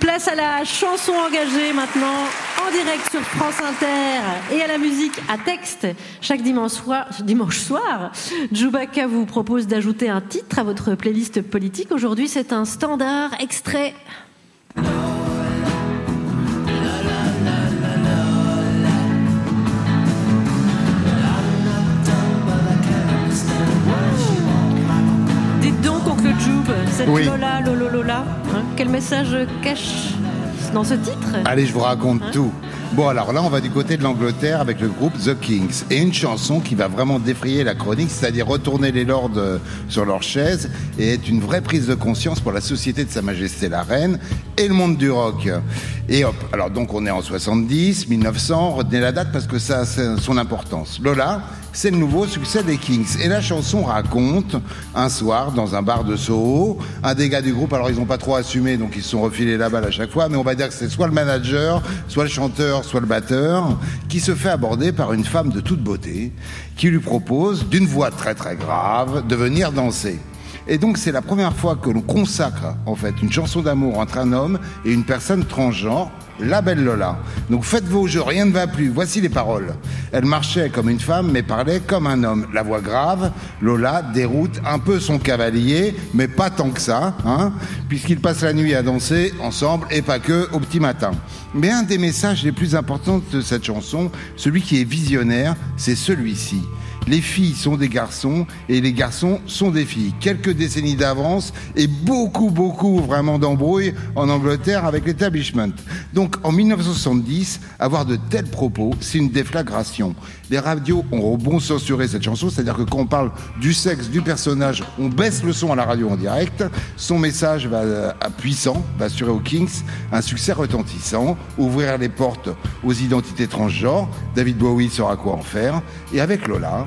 Place à la chanson engagée maintenant, en direct sur France Inter et à la musique à texte. Chaque dimanche soir, dimanche soir Djoubaka vous propose d'ajouter un titre à votre playlist politique. Aujourd'hui, c'est un standard extrait. Cette Oui. Lola, Lolo, Lola, hein, quel message cache dans ce titre Allez, je vous raconte tout. Bon, alors là, on va du côté de l'Angleterre avec le groupe The Kings. Et une chanson qui va vraiment défrayer la chronique, c'est-à-dire retourner les lords euh, sur leur chaise et être une vraie prise de conscience pour la société de Sa Majesté la Reine et le monde du rock. Et hop, alors donc on est en 70, 1900, retenez la date parce que ça a son importance. Lola, c'est le nouveau succès des Kings. Et la chanson raconte un soir dans un bar de Soho, un des du groupe, alors ils n'ont pas trop assumé, donc ils se sont refilés la balle à chaque fois, mais on va dire que c'est soit le manager, soit le chanteur, soit le batteur, qui se fait aborder par une femme de toute beauté, qui lui propose, d'une voix très très grave, de venir danser. Et donc c'est la première fois que l'on consacre en fait une chanson d'amour entre un homme et une personne transgenre, la belle Lola. Donc faites vos jeux, rien ne va plus. Voici les paroles. Elle marchait comme une femme mais parlait comme un homme. La voix grave, Lola déroute un peu son cavalier, mais pas tant que ça, hein, puisqu'ils passent la nuit à danser ensemble et pas que au petit matin. Mais un des messages les plus importants de cette chanson, celui qui est visionnaire, c'est celui-ci. Les filles sont des garçons et les garçons sont des filles. Quelques décennies d'avance et beaucoup, beaucoup vraiment d'embrouilles en Angleterre avec l'établissement. Donc en 1970, avoir de tels propos, c'est une déflagration. Les radios ont bon censuré cette chanson, c'est-à-dire que quand on parle du sexe du personnage, on baisse le son à la radio en direct. Son message va euh, à puissant, va assurer aux Kings un succès retentissant, ouvrir les portes aux identités transgenres. David Bowie saura quoi en faire. Et avec Lola,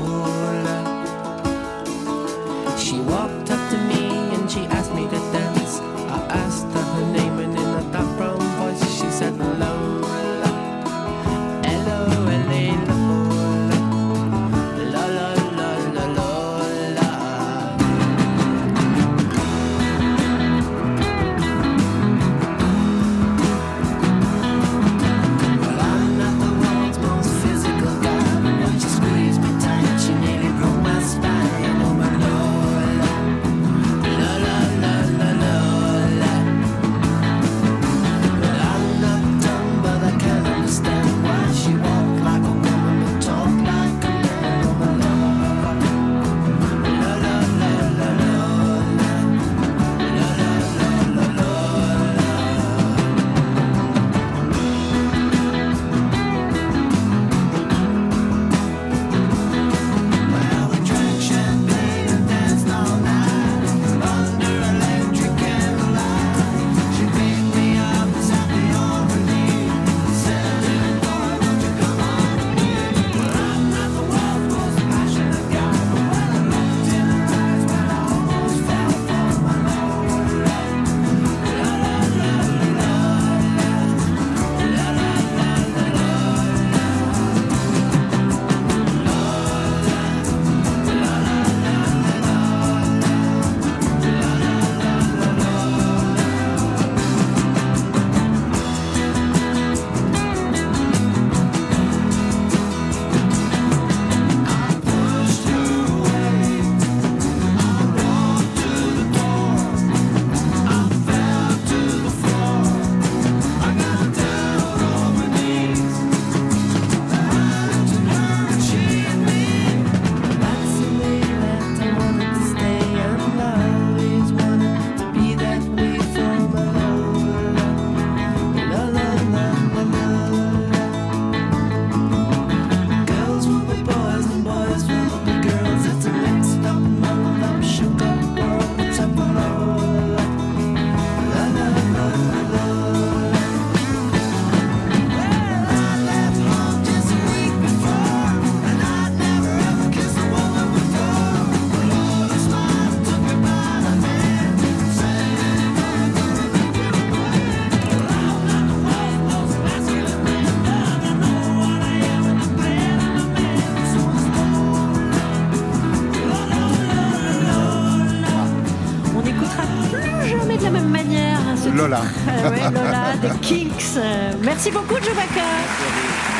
Lola. ouais, Lola des Kinks. Merci beaucoup, Chewbacca.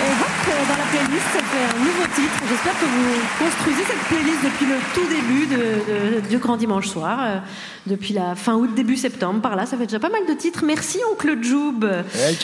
Et hop, dans la playlist, ça fait un nouveau titre. J'espère que vous construisez cette playlist depuis le tout début de, de- du Grand Dimanche Soir, euh, depuis la fin août, début septembre. Par là, ça fait déjà pas mal de titres. Merci, oncle Joub. Hey.